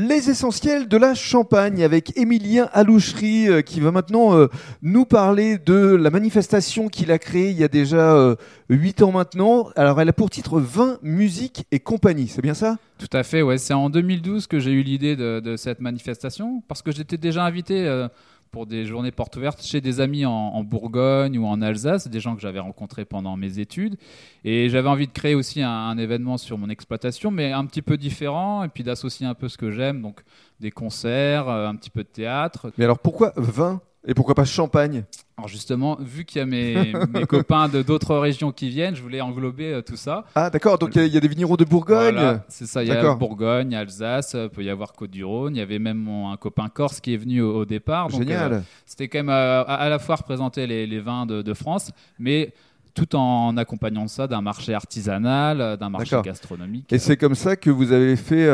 Les essentiels de la Champagne avec Émilien Alouchery euh, qui va maintenant euh, nous parler de la manifestation qu'il a créée il y a déjà 8 ans maintenant. Alors elle a pour titre 20 musique et compagnie, c'est bien ça? Tout à fait, ouais. C'est en 2012 que j'ai eu l'idée de, de, cette manifestation parce que j'étais déjà invité pour des journées portes ouvertes chez des amis en, Bourgogne ou en Alsace, des gens que j'avais rencontrés pendant mes études. Et j'avais envie de créer aussi un, événement sur mon exploitation, mais un petit peu différent, et puis d'associer un peu ce que j'aime, donc des concerts, euh, un petit peu de théâtre. Mais alors pourquoi vin? Et pourquoi pas champagne? Alors justement, vu qu'il y a mes, mes copains de d'autres régions qui viennent, je voulais englober euh, tout ça. Ah d'accord, donc il y, a des vignerons de Bourgogne C'est ça, il y a Bourgogne, Alsace, il peut y avoir Côte-du-Rhône, il y avait même un copain corse qui est venu au, départ. Génial. Euh, c'était quand même euh, à, la fois représenter les, les vins de, de, France, mais tout en accompagnant ça d'un marché artisanal, d'un marché gastronomique. Et c'est comme ça que vous avez fait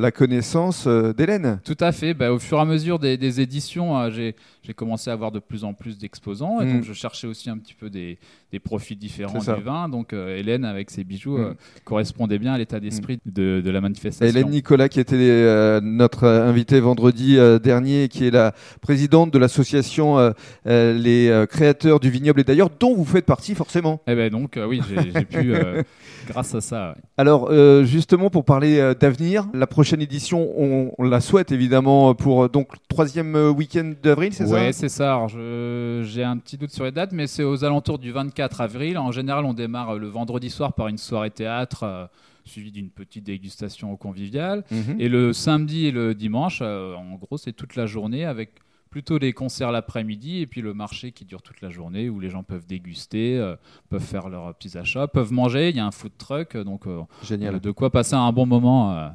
la connaissance d'Hélène Tout à fait. Bah, au fur et à mesure des, des éditions, j'ai j'ai commencé à avoir de plus en plus d'exposants. Et donc, mm. je cherchais aussi un petit peu des, des profils différents du vin. Donc, euh, Hélène, avec ses bijoux, mm. euh, correspondait bien à l'état d'esprit mm. de, de, la manifestation. Hélène Nicolas, qui était euh, notre invitée vendredi dernier, qui est la présidente de l'association Les Créateurs du Vignoble, et d'ailleurs, dont vous faites partie forcément. Eh ben donc, oui, j'ai pu, grâce à ça. Alors, justement, pour parler d'avenir, la prochaine édition, on, on, la souhaite évidemment pour donc troisième week-end d'avril, c'est oui, c'est ça. J'ai un petit doute sur les dates, mais c'est aux alentours du 24 avril. En général, on démarre le vendredi soir par une soirée théâtre. Euh, suivie d'une petite dégustation au convivial. Mhm. Et le samedi et le dimanche, euh, en gros, c'est toute la journée avec plutôt les concerts l'après-midi et puis le marché qui dure toute la journée où les gens peuvent déguster, euh, peuvent faire leurs petits achats, peuvent manger. Il y a un food truck, donc Génial. de quoi passer un bon moment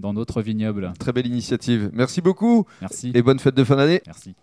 dans notre vignoble. Très belle initiative. Merci beaucoup. Merci. Et bonne fête de fin d'année. Merci.